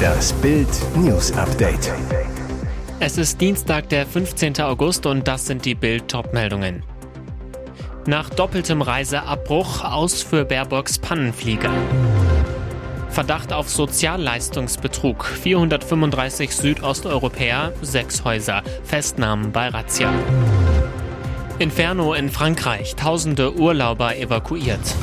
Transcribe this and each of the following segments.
Das Bild News Update. Es ist Dienstag, der 15. August und das sind die Bild Topmeldungen. Nach doppeltem Reiseabbruch aus für Baerbocks Pannenflieger. Verdacht auf Sozialleistungsbetrug. 435 Südosteuropäer, sechs Häuser. Festnahmen bei Razzia. Inferno in Frankreich. Tausende Urlauber evakuiert.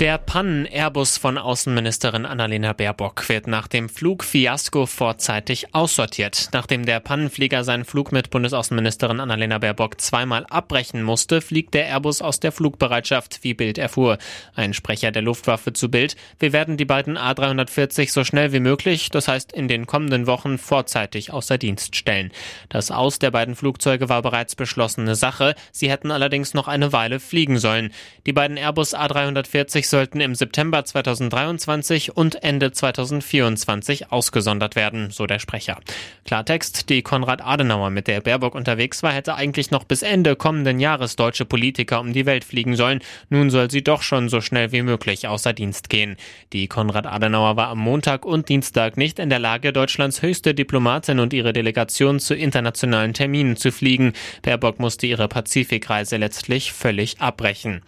Der Pannen-Airbus von Außenministerin Annalena Baerbock wird nach dem Flugfiasko vorzeitig aussortiert. Nachdem der Pannenflieger seinen Flug mit Bundesaußenministerin Annalena Baerbock zweimal abbrechen musste, fliegt der Airbus aus der Flugbereitschaft, wie Bild erfuhr. Ein Sprecher der Luftwaffe zu Bild. Wir werden die beiden A340 so schnell wie möglich, das heißt in den kommenden Wochen, vorzeitig außer Dienst stellen. Das Aus der beiden Flugzeuge war bereits beschlossene Sache. Sie hätten allerdings noch eine Weile fliegen sollen. Die beiden Airbus A340 sollten im September 2023 und Ende 2024 ausgesondert werden, so der Sprecher. Klartext, die Konrad Adenauer, mit der Baerbock unterwegs war, hätte eigentlich noch bis Ende kommenden Jahres deutsche Politiker um die Welt fliegen sollen. Nun soll sie doch schon so schnell wie möglich außer Dienst gehen. Die Konrad Adenauer war am Montag und Dienstag nicht in der Lage, Deutschlands höchste Diplomatin und ihre Delegation zu internationalen Terminen zu fliegen. Baerbock musste ihre Pazifikreise letztlich völlig abbrechen.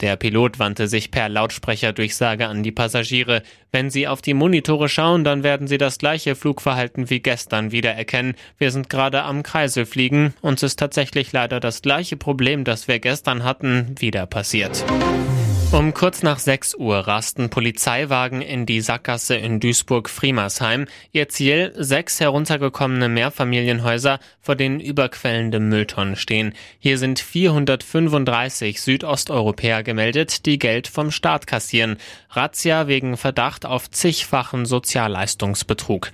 Der Pilot wandte sich per Lautsprecherdurchsage an die Passagiere. Wenn Sie auf die Monitore schauen, dann werden Sie das gleiche Flugverhalten wie gestern wiedererkennen. Wir sind gerade am Kreiselfliegen. Uns ist tatsächlich leider das gleiche Problem, das wir gestern hatten, wieder passiert. Um kurz nach 6 Uhr rasten Polizeiwagen in die Sackgasse in Duisburg-Friemersheim. Ihr Ziel, sechs heruntergekommene Mehrfamilienhäuser, vor denen überquellende Mülltonnen stehen. Hier sind 435 Südosteuropäer gemeldet, die Geld vom Staat kassieren. Razzia wegen Verdacht auf zigfachen Sozialleistungsbetrug.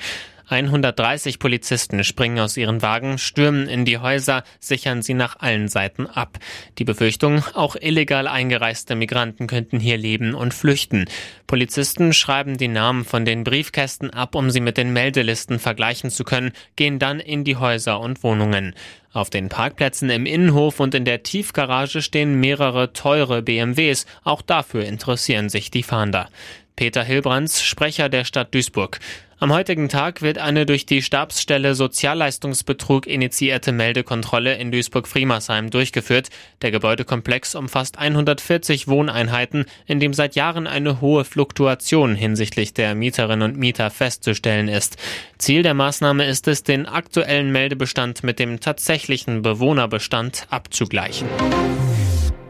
130 Polizisten springen aus ihren Wagen, stürmen in die Häuser, sichern sie nach allen Seiten ab. Die Befürchtung, auch illegal eingereiste Migranten könnten hier leben und flüchten. Polizisten schreiben die Namen von den Briefkästen ab, um sie mit den Meldelisten vergleichen zu können, gehen dann in die Häuser und Wohnungen. Auf den Parkplätzen im Innenhof und in der Tiefgarage stehen mehrere teure BMWs. Auch dafür interessieren sich die Fahnder. Peter Hilbrands, Sprecher der Stadt Duisburg. Am heutigen Tag wird eine durch die Stabsstelle Sozialleistungsbetrug initiierte Meldekontrolle in Duisburg-Friemersheim durchgeführt. Der Gebäudekomplex umfasst 140 Wohneinheiten, in dem seit Jahren eine hohe Fluktuation hinsichtlich der Mieterinnen und Mieter festzustellen ist. Ziel der Maßnahme ist es, den aktuellen Meldebestand mit dem tatsächlichen Bewohnerbestand abzugleichen.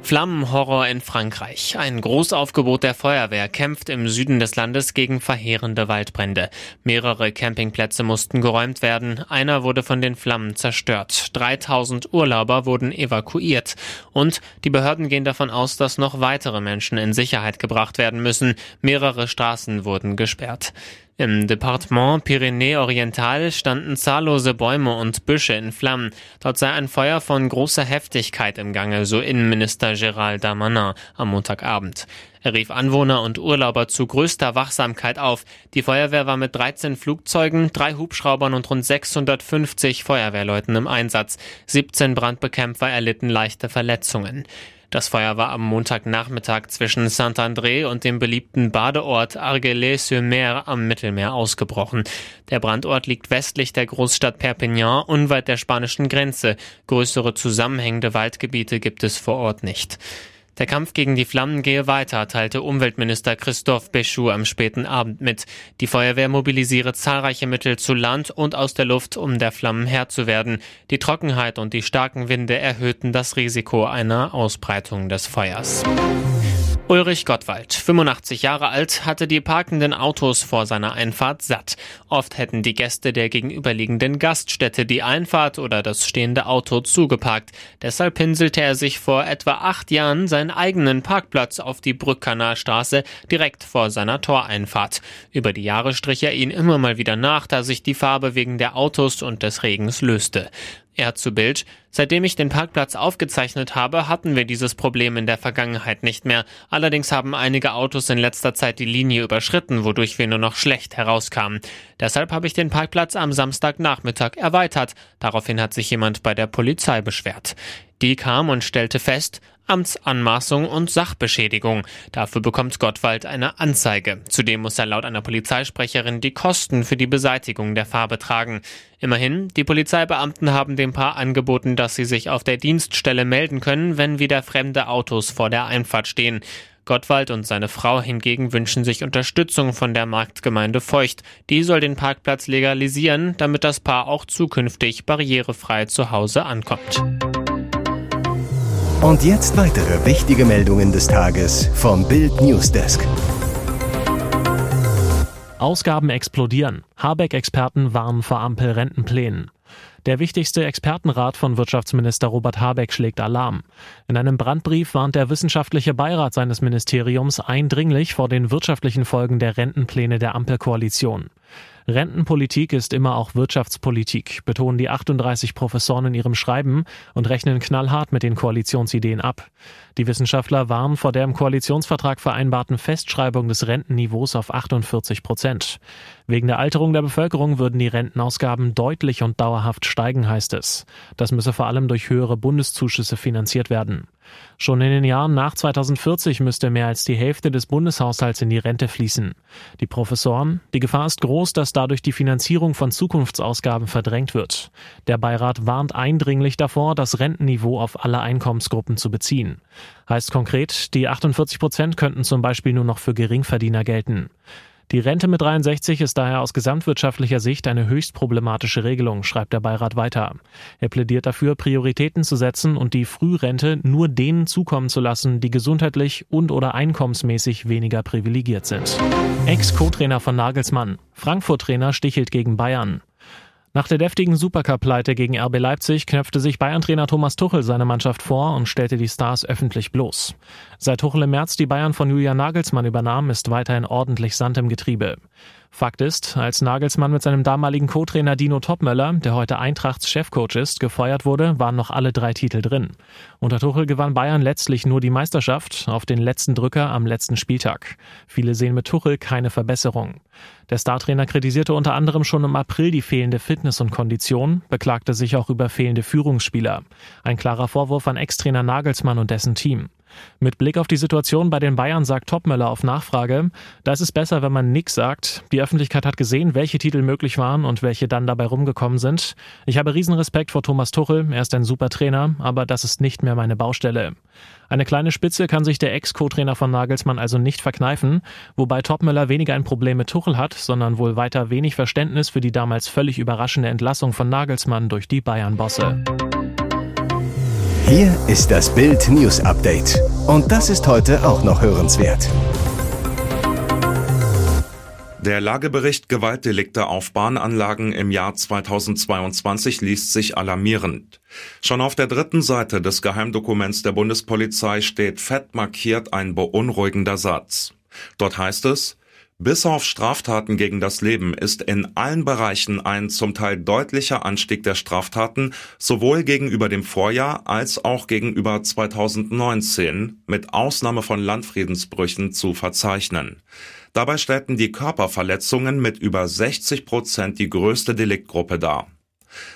Flammenhorror in Frankreich. Ein Großaufgebot der Feuerwehr kämpft im Süden des Landes gegen verheerende Waldbrände. Mehrere Campingplätze mussten geräumt werden. Einer wurde von den Flammen zerstört. 3000 Urlauber wurden evakuiert. Und die Behörden gehen davon aus, dass noch weitere Menschen in Sicherheit gebracht werden müssen. Mehrere Straßen wurden gesperrt. Im Departement Pyrenäe-Oriental standen zahllose Bäume und Büsche in Flammen. Dort sei ein Feuer von großer Heftigkeit im Gange, so Innenminister Gérald Damanin am Montagabend. Er rief Anwohner und Urlauber zu größter Wachsamkeit auf. Die Feuerwehr war mit 13 Flugzeugen, drei Hubschraubern und rund 650 Feuerwehrleuten im Einsatz. 17 Brandbekämpfer erlitten leichte Verletzungen. Das Feuer war am Montagnachmittag zwischen Saint-André und dem beliebten Badeort Argelès-sur-Mer am Mittelmeer ausgebrochen. Der Brandort liegt westlich der Großstadt Perpignan, unweit der spanischen Grenze. Größere zusammenhängende Waldgebiete gibt es vor Ort nicht. Der Kampf gegen die Flammen gehe weiter, teilte Umweltminister Christophe Béchou am späten Abend mit. Die Feuerwehr mobilisiere zahlreiche Mittel zu Land und aus der Luft, um der Flammen Herr zu werden. Die Trockenheit und die starken Winde erhöhten das Risiko einer Ausbreitung des Feuers. Ulrich Gottwald, 85 Jahre alt, hatte die parkenden Autos vor seiner Einfahrt satt. Oft hätten die Gäste der gegenüberliegenden Gaststätte die Einfahrt oder das stehende Auto zugeparkt. Deshalb pinselte er sich vor etwa acht Jahren seinen eigenen Parkplatz auf die Brückkanalstraße direkt vor seiner Toreinfahrt. Über die Jahre strich er ihn immer mal wieder nach, da sich die Farbe wegen der Autos und des Regens löste. Er zu Bild. Seitdem ich den Parkplatz aufgezeichnet habe, hatten wir dieses Problem in der Vergangenheit nicht mehr. Allerdings haben einige Autos in letzter Zeit die Linie überschritten, wodurch wir nur noch schlecht herauskamen. Deshalb habe ich den Parkplatz am Samstagnachmittag erweitert. Daraufhin hat sich jemand bei der Polizei beschwert. Die kam und stellte fest, Amtsanmaßung und Sachbeschädigung. Dafür bekommt Gottwald eine Anzeige. Zudem muss er laut einer Polizeisprecherin die Kosten für die Beseitigung der Farbe tragen. Immerhin, die Polizeibeamten haben dem Paar angeboten, dass sie sich auf der Dienststelle melden können, wenn wieder fremde Autos vor der Einfahrt stehen. Gottwald und seine Frau hingegen wünschen sich Unterstützung von der Marktgemeinde Feucht. Die soll den Parkplatz legalisieren, damit das Paar auch zukünftig barrierefrei zu Hause ankommt. Und jetzt weitere wichtige Meldungen des Tages vom Bild Newsdesk. Ausgaben explodieren. Habeck-Experten warnen vor Ampel-Rentenplänen. Der wichtigste Expertenrat von Wirtschaftsminister Robert Habeck schlägt Alarm. In einem Brandbrief warnt der wissenschaftliche Beirat seines Ministeriums eindringlich vor den wirtschaftlichen Folgen der Rentenpläne der Ampelkoalition. Rentenpolitik ist immer auch Wirtschaftspolitik, betonen die 38 Professoren in ihrem Schreiben und rechnen knallhart mit den Koalitionsideen ab. Die Wissenschaftler warnen vor der im Koalitionsvertrag vereinbarten Festschreibung des Rentenniveaus auf 48 Prozent. Wegen der Alterung der Bevölkerung würden die Rentenausgaben deutlich und dauerhaft steigen, heißt es. Das müsse vor allem durch höhere Bundeszuschüsse finanziert werden. Schon in den Jahren nach 2040 müsste mehr als die Hälfte des Bundeshaushalts in die Rente fließen. Die Professoren, die Gefahr ist groß, dass dadurch die Finanzierung von Zukunftsausgaben verdrängt wird. Der Beirat warnt eindringlich davor, das Rentenniveau auf alle Einkommensgruppen zu beziehen. Heißt konkret, die 48 Prozent könnten zum Beispiel nur noch für Geringverdiener gelten. Die Rente mit 63 ist daher aus gesamtwirtschaftlicher Sicht eine höchst problematische Regelung, schreibt der Beirat weiter. Er plädiert dafür, Prioritäten zu setzen und die Frührente nur denen zukommen zu lassen, die gesundheitlich und oder einkommensmäßig weniger privilegiert sind. Ex-Co-Trainer von Nagelsmann. Frankfurt-Trainer stichelt gegen Bayern. Nach der deftigen Supercup-Pleite gegen RB Leipzig knöpfte sich Bayern-Trainer Thomas Tuchel seine Mannschaft vor und stellte die Stars öffentlich bloß. Seit Tuchel im März die Bayern von Julian Nagelsmann übernahm, ist weiterhin ordentlich Sand im Getriebe. Fakt ist, als Nagelsmann mit seinem damaligen Co-Trainer Dino Topmöller, der heute Eintrachts Chefcoach ist, gefeuert wurde, waren noch alle drei Titel drin. Unter Tuchel gewann Bayern letztlich nur die Meisterschaft auf den letzten Drücker am letzten Spieltag. Viele sehen mit Tuchel keine Verbesserung. Der Startrainer kritisierte unter anderem schon im April die fehlende Fitness und Kondition, beklagte sich auch über fehlende Führungsspieler. Ein klarer Vorwurf an Ex-Trainer Nagelsmann und dessen Team. Mit Blick auf die Situation bei den Bayern sagt Topmöller auf Nachfrage, da ist es besser, wenn man nichts sagt. Die Öffentlichkeit hat gesehen, welche Titel möglich waren und welche dann dabei rumgekommen sind. Ich habe Riesenrespekt vor Thomas Tuchel, er ist ein super Trainer, aber das ist nicht mehr meine Baustelle. Eine kleine Spitze kann sich der Ex-Co-Trainer von Nagelsmann also nicht verkneifen, wobei Topmöller weniger ein Problem mit Tuchel hat, sondern wohl weiter wenig Verständnis für die damals völlig überraschende Entlassung von Nagelsmann durch die Bayern-Bosse. Hier ist das Bild News Update. Und das ist heute auch noch hörenswert. Der Lagebericht Gewaltdelikte auf Bahnanlagen im Jahr 2022 liest sich alarmierend. Schon auf der dritten Seite des Geheimdokuments der Bundespolizei steht fett markiert ein beunruhigender Satz. Dort heißt es, bis auf Straftaten gegen das Leben ist in allen Bereichen ein zum Teil deutlicher Anstieg der Straftaten sowohl gegenüber dem Vorjahr als auch gegenüber 2019 mit Ausnahme von Landfriedensbrüchen zu verzeichnen. Dabei stellten die Körperverletzungen mit über 60 Prozent die größte Deliktgruppe dar.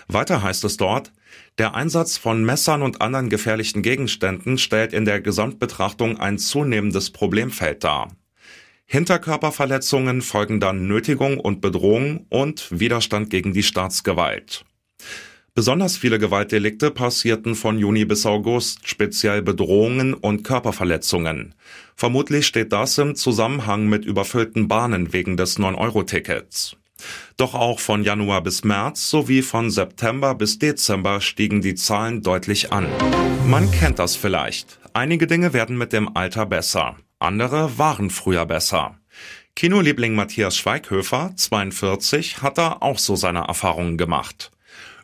Weiter heißt es dort, der Einsatz von Messern und anderen gefährlichen Gegenständen stellt in der Gesamtbetrachtung ein zunehmendes Problemfeld dar. Hinterkörperverletzungen folgen dann Nötigung und Bedrohung und Widerstand gegen die Staatsgewalt. Besonders viele Gewaltdelikte passierten von Juni bis August, speziell Bedrohungen und Körperverletzungen. Vermutlich steht das im Zusammenhang mit überfüllten Bahnen wegen des 9-Euro-Tickets. Doch auch von Januar bis März sowie von September bis Dezember stiegen die Zahlen deutlich an. Man kennt das vielleicht. Einige Dinge werden mit dem Alter besser. Andere waren früher besser. Kinoliebling Matthias Schweighöfer, 42, hat da auch so seine Erfahrungen gemacht.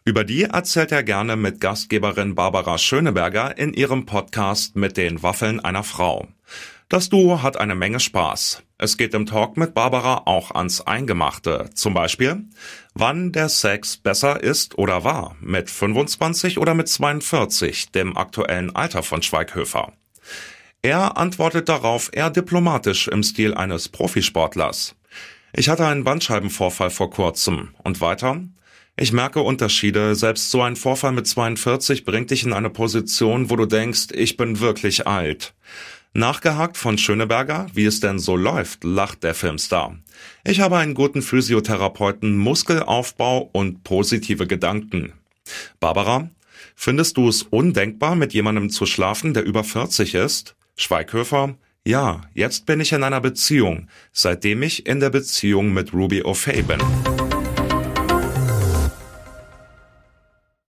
Über die erzählt er gerne mit Gastgeberin Barbara Schöneberger in ihrem Podcast mit den Waffeln einer Frau. Das Duo hat eine Menge Spaß. Es geht im Talk mit Barbara auch ans Eingemachte. Zum Beispiel, wann der Sex besser ist oder war, mit 25 oder mit 42, dem aktuellen Alter von Schweighöfer. Er antwortet darauf eher diplomatisch im Stil eines Profisportlers. Ich hatte einen Bandscheibenvorfall vor kurzem. Und weiter? Ich merke Unterschiede. Selbst so ein Vorfall mit 42 bringt dich in eine Position, wo du denkst, ich bin wirklich alt. Nachgehakt von Schöneberger, wie es denn so läuft, lacht der Filmstar. Ich habe einen guten Physiotherapeuten, Muskelaufbau und positive Gedanken. Barbara, findest du es undenkbar, mit jemandem zu schlafen, der über 40 ist? Schweighöfer, ja, jetzt bin ich in einer Beziehung, seitdem ich in der Beziehung mit Ruby O'Fay bin.